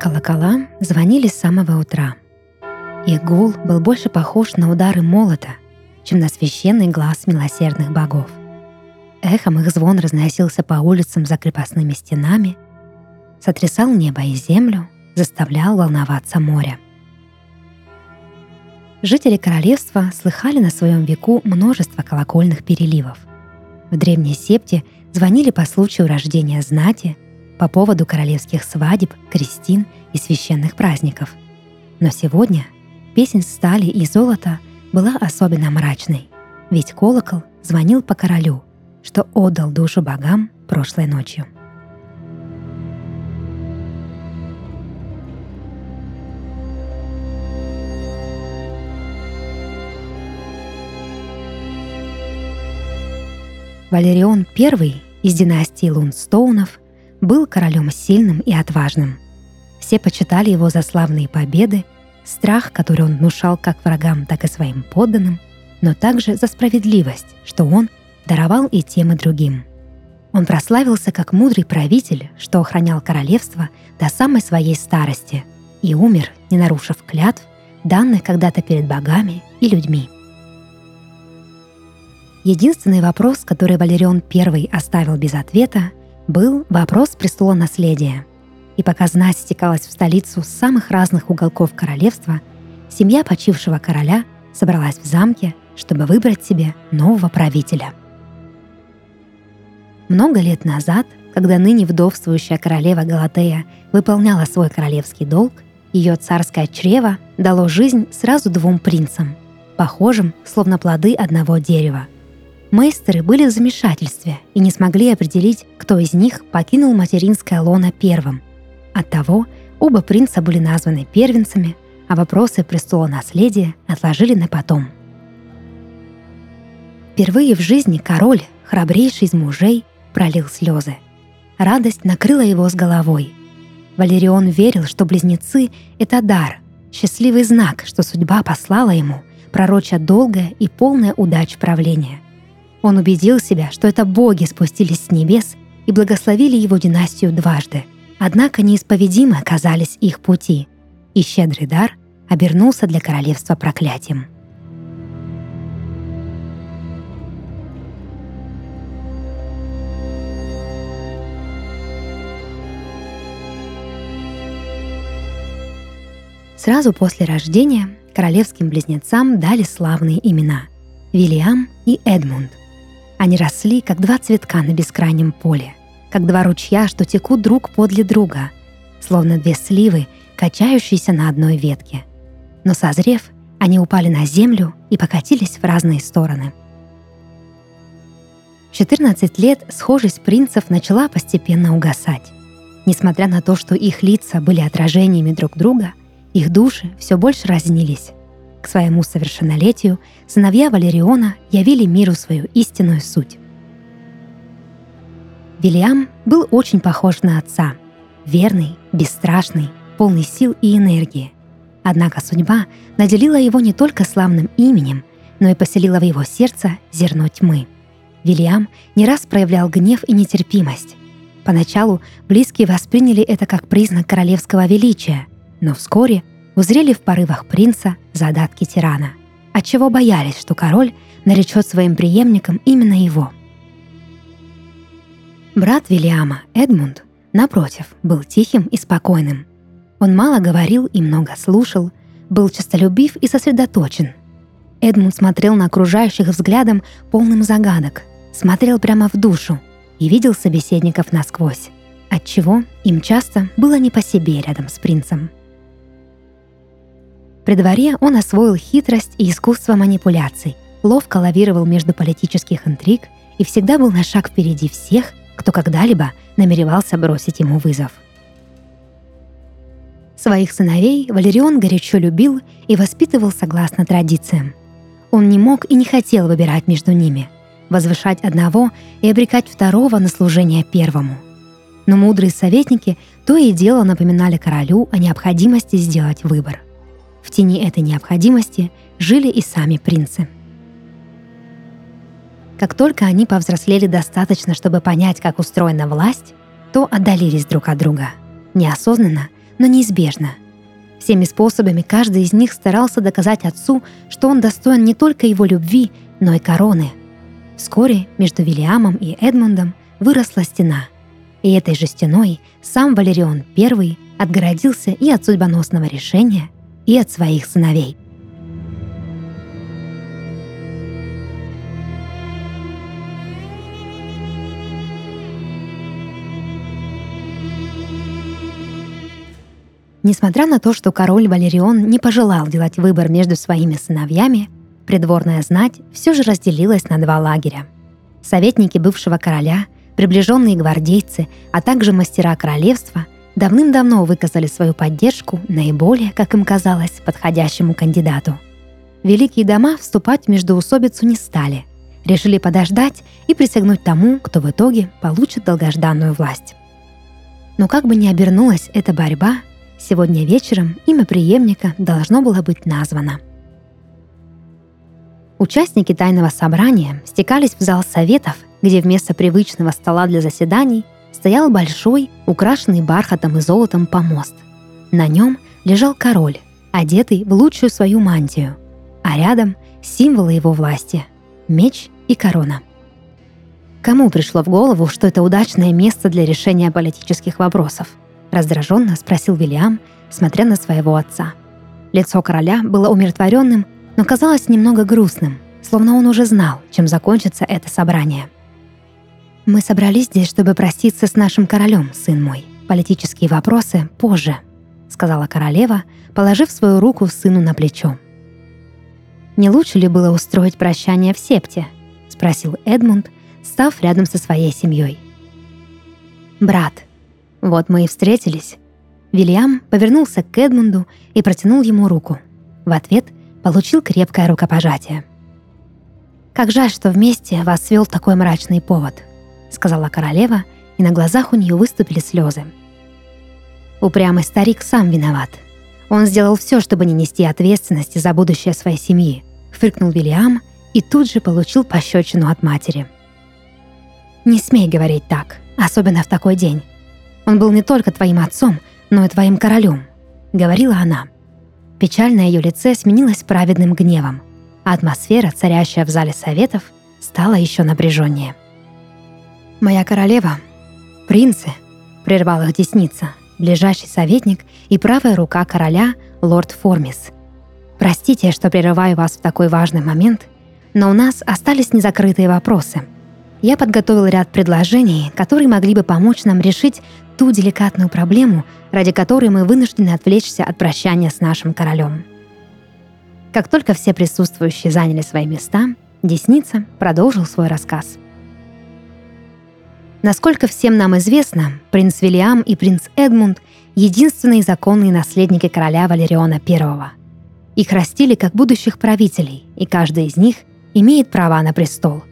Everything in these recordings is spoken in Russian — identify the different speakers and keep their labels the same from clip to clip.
Speaker 1: Колокола звонили с самого утра. Их гул был больше похож на удары молота, чем на священный глаз милосердных богов. Эхом их звон разносился по улицам за крепостными стенами, сотрясал небо и землю, заставлял волноваться море. Жители королевства слыхали на своем веку множество колокольных переливов. В древней септе звонили по случаю рождения знати – по поводу королевских свадеб, крестин и священных праздников. Но сегодня песнь стали и золота была особенно мрачной, ведь колокол звонил по королю, что отдал душу богам прошлой ночью. Валерион I из династии Лунстоунов был королем сильным и отважным. Все почитали его за славные победы, страх, который он внушал как врагам, так и своим подданным, но также за справедливость, что он даровал и тем, и другим. Он прославился как мудрый правитель, что охранял королевство до самой своей старости и умер, не нарушив клятв, данных когда-то перед богами и людьми. Единственный вопрос, который Валерион I оставил без ответа, был вопрос престола наследия. И пока знать стекалась в столицу с самых разных уголков королевства, семья почившего короля собралась в замке, чтобы выбрать себе нового правителя. Много лет назад, когда ныне вдовствующая королева Галатея выполняла свой королевский долг, ее царское чрево дало жизнь сразу двум принцам, похожим, словно плоды одного дерева – Мейстеры были в замешательстве и не смогли определить, кто из них покинул материнское лоно первым. Оттого оба принца были названы первенцами, а вопросы престола наследия отложили на потом. Впервые в жизни король, храбрейший из мужей, пролил слезы. Радость накрыла его с головой. Валерион верил, что близнецы — это дар, счастливый знак, что судьба послала ему, пророча долгое и полное удач правления — он убедил себя, что это боги спустились с небес и благословили его династию дважды. Однако неисповедимы оказались их пути, и щедрый дар обернулся для королевства проклятием. Сразу после рождения королевским близнецам дали славные имена – Вильям и Эдмунд. Они росли, как два цветка на бескрайнем поле, как два ручья, что текут друг подле друга, словно две сливы, качающиеся на одной ветке. Но созрев, они упали на землю и покатились в разные стороны. В 14 лет схожесть принцев начала постепенно угасать. Несмотря на то, что их лица были отражениями друг друга, их души все больше разнились. К своему совершеннолетию сыновья Валериона явили миру свою истинную суть. Вильям был очень похож на отца. Верный, бесстрашный, полный сил и энергии. Однако судьба наделила его не только славным именем, но и поселила в его сердце зерно тьмы. Вильям не раз проявлял гнев и нетерпимость. Поначалу близкие восприняли это как признак королевского величия, но вскоре – узрели в порывах принца задатки тирана, отчего боялись, что король наречет своим преемником именно его. Брат Вильяма, Эдмунд, напротив, был тихим и спокойным. Он мало говорил и много слушал, был честолюбив и сосредоточен. Эдмунд смотрел на окружающих взглядом полным загадок, смотрел прямо в душу и видел собеседников насквозь, отчего им часто было не по себе рядом с принцем – при дворе он освоил хитрость и искусство манипуляций, ловко лавировал между политических интриг и всегда был на шаг впереди всех, кто когда-либо намеревался бросить ему вызов. Своих сыновей Валерион горячо любил и воспитывал согласно традициям. Он не мог и не хотел выбирать между ними, возвышать одного и обрекать второго на служение первому. Но мудрые советники то и дело напоминали королю о необходимости сделать выбор – в тени этой необходимости жили и сами принцы. Как только они повзрослели достаточно, чтобы понять, как устроена власть, то отдалились друг от друга. Неосознанно, но неизбежно. Всеми способами каждый из них старался доказать отцу, что он достоин не только его любви, но и короны. Вскоре между Вильямом и Эдмундом выросла стена. И этой же стеной сам Валерион I отгородился и от судьбоносного решения, и от своих сыновей – Несмотря на то, что король Валерион не пожелал делать выбор между своими сыновьями, придворная знать все же разделилась на два лагеря. Советники бывшего короля, приближенные гвардейцы, а также мастера королевства давным-давно выказали свою поддержку наиболее, как им казалось, подходящему кандидату. Великие дома вступать в междоусобицу не стали, решили подождать и присягнуть тому, кто в итоге получит долгожданную власть. Но как бы ни обернулась эта борьба, Сегодня вечером имя преемника должно было быть названо. Участники тайного собрания стекались в зал советов, где вместо привычного стола для заседаний стоял большой, украшенный бархатом и золотом помост. На нем лежал король, одетый в лучшую свою мантию, а рядом символы его власти – меч и корона. Кому пришло в голову, что это удачное место для решения политических вопросов –— раздраженно спросил Вильям, смотря на своего отца. Лицо короля было умиротворенным, но казалось немного грустным, словно он уже знал, чем закончится это собрание. «Мы собрались здесь, чтобы проститься с нашим королем, сын мой. Политические вопросы позже», — сказала королева, положив свою руку сыну на плечо. «Не лучше ли было устроить прощание в септе?» — спросил Эдмунд, став рядом со своей семьей. «Брат», вот мы и встретились. Вильям повернулся к Эдмунду и протянул ему руку. В ответ получил крепкое рукопожатие. «Как жаль, что вместе вас свел такой мрачный повод», — сказала королева, и на глазах у нее выступили слезы. Упрямый старик сам виноват. Он сделал все, чтобы не нести ответственности за будущее своей семьи, фыркнул Вильям и тут же получил пощечину от матери. «Не смей говорить так, особенно в такой день. Он был не только твоим отцом, но и твоим королем», — говорила она. Печаль на ее лице сменилась праведным гневом, а атмосфера, царящая в зале советов, стала еще напряженнее. «Моя королева, принцы», — прервал их десница, ближайший советник и правая рука короля, лорд Формис. «Простите, что прерываю вас в такой важный момент, но у нас остались незакрытые вопросы. Я подготовил ряд предложений, которые могли бы помочь нам решить ту деликатную проблему, ради которой мы вынуждены отвлечься от прощания с нашим королем. Как только все присутствующие заняли свои места, Десница продолжил свой рассказ. Насколько всем нам известно, принц Вильям и принц Эдмунд — единственные законные наследники короля Валериона I. Их растили как будущих правителей, и каждый из них имеет права на престол.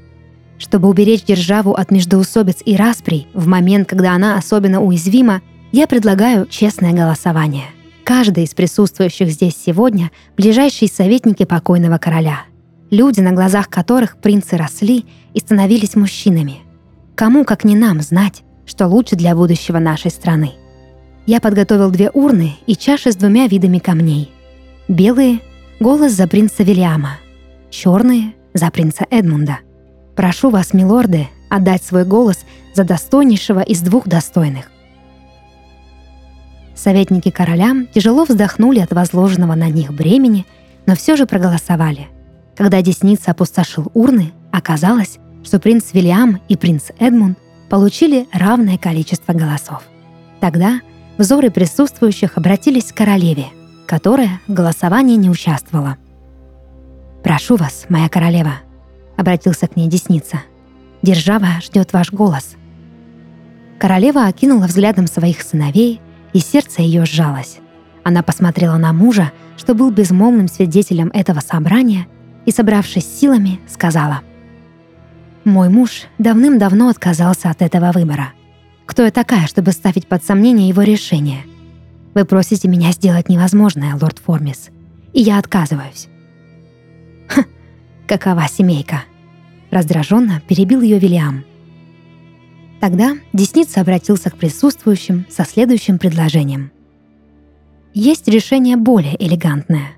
Speaker 1: Чтобы уберечь державу от междоусобиц и расприй в момент, когда она особенно уязвима, я предлагаю честное голосование. Каждый из присутствующих здесь сегодня – ближайшие советники покойного короля. Люди, на глазах которых принцы росли и становились мужчинами. Кому, как не нам, знать, что лучше для будущего нашей страны. Я подготовил две урны и чаши с двумя видами камней. Белые – голос за принца Вильяма, черные – за принца Эдмунда. Прошу вас, милорды, отдать свой голос за достойнейшего из двух достойных. Советники короля тяжело вздохнули от возложенного на них бремени, но все же проголосовали. Когда десница опустошил урны, оказалось, что принц Вильям и принц Эдмунд получили равное количество голосов. Тогда взоры присутствующих обратились к королеве, которая в голосовании не участвовала. «Прошу вас, моя королева», — обратился к ней десница. «Держава ждет ваш голос». Королева окинула взглядом своих сыновей, и сердце ее сжалось. Она посмотрела на мужа, что был безмолвным свидетелем этого собрания, и, собравшись силами, сказала, «Мой муж давным-давно отказался от этого выбора. Кто я такая, чтобы ставить под сомнение его решение? Вы просите меня сделать невозможное, лорд Формис, и я отказываюсь. Какова семейка?» Раздраженно перебил ее Вильям. Тогда Десница обратился к присутствующим со следующим предложением. есть решение более элегантное.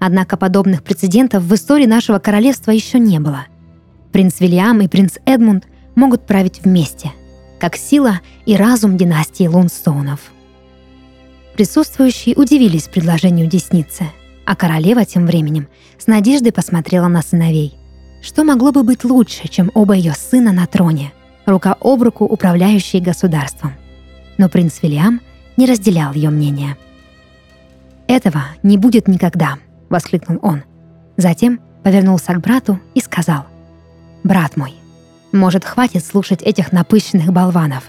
Speaker 1: Однако подобных прецедентов в истории нашего королевства еще не было. Принц Вильям и принц Эдмунд могут править вместе, как сила и разум династии Лунстоунов. Присутствующие удивились предложению десницы, а королева тем временем с надеждой посмотрела на сыновей. Что могло бы быть лучше, чем оба ее сына на троне, рука об руку управляющие государством? Но принц Вильям не разделял ее мнение. «Этого не будет никогда», — воскликнул он. Затем повернулся к брату и сказал, «Брат мой, может, хватит слушать этих напыщенных болванов?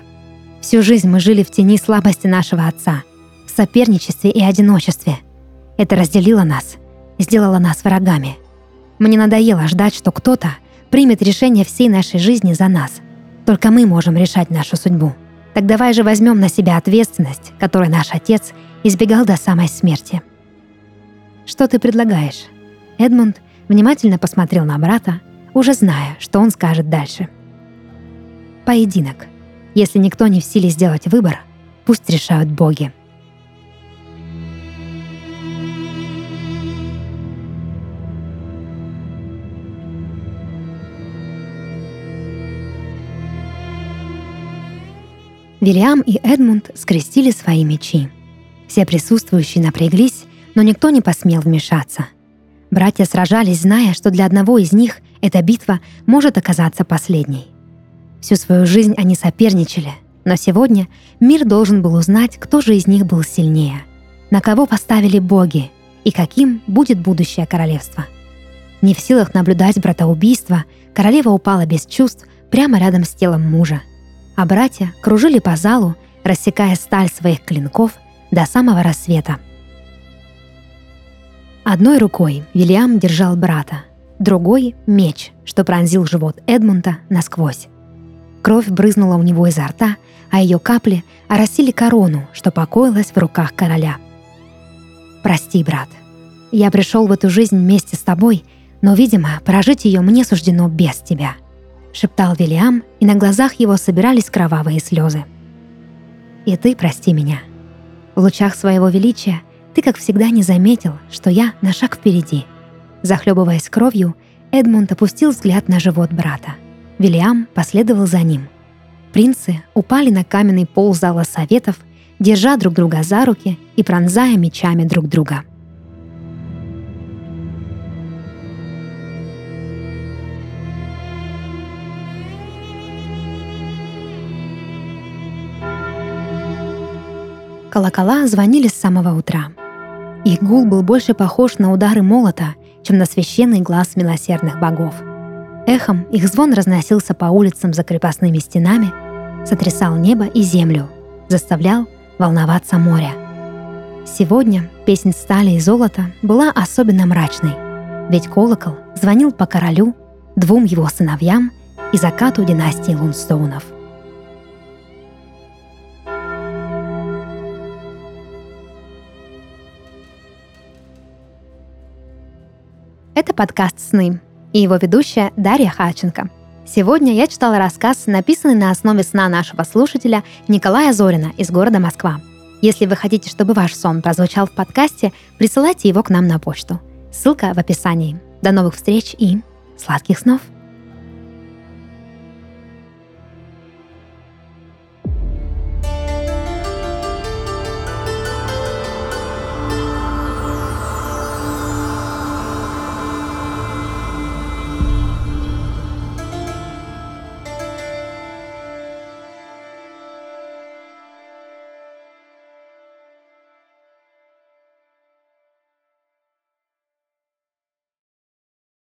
Speaker 1: Всю жизнь мы жили в тени слабости нашего отца, в соперничестве и одиночестве. Это разделило нас, сделало нас врагами. Мне надоело ждать, что кто-то примет решение всей нашей жизни за нас. Только мы можем решать нашу судьбу. Так давай же возьмем на себя ответственность, которой наш отец избегал до самой смерти. Что ты предлагаешь? Эдмунд внимательно посмотрел на брата, уже зная, что он скажет дальше. Поединок. Если никто не в силе сделать выбор, пусть решают боги. Вильям и Эдмунд скрестили свои мечи. Все присутствующие напряглись, но никто не посмел вмешаться. Братья сражались, зная, что для одного из них эта битва может оказаться последней. Всю свою жизнь они соперничали, но сегодня мир должен был узнать, кто же из них был сильнее, на кого поставили боги и каким будет будущее королевство. Не в силах наблюдать братоубийство, королева упала без чувств прямо рядом с телом мужа – а братья кружили по залу, рассекая сталь своих клинков до самого рассвета. Одной рукой Вильям держал брата, другой — меч, что пронзил живот Эдмунда насквозь. Кровь брызнула у него изо рта, а ее капли оросили корону, что покоилась в руках короля. «Прости, брат. Я пришел в эту жизнь вместе с тобой, но, видимо, прожить ее мне суждено без тебя», шептал Вильям, и на глазах его собирались кровавые слезы. «И ты прости меня. В лучах своего величия ты, как всегда, не заметил, что я на шаг впереди». Захлебываясь кровью, Эдмунд опустил взгляд на живот брата. Вильям последовал за ним. Принцы упали на каменный пол зала советов, держа друг друга за руки и пронзая мечами друг друга – Колокола звонили с самого утра. Их гул был больше похож на удары молота, чем на священный глаз милосердных богов. Эхом их звон разносился по улицам за крепостными стенами, сотрясал небо и землю, заставлял волноваться море. Сегодня песнь стали и золота была особенно мрачной, ведь колокол звонил по королю, двум его сыновьям и закату династии Лунстоунов. Это подкаст «Сны» и его ведущая Дарья Хаченко. Сегодня я читала рассказ, написанный на основе сна нашего слушателя Николая Зорина из города Москва. Если вы хотите, чтобы ваш сон прозвучал в подкасте, присылайте его к нам на почту. Ссылка в описании. До новых встреч и сладких снов!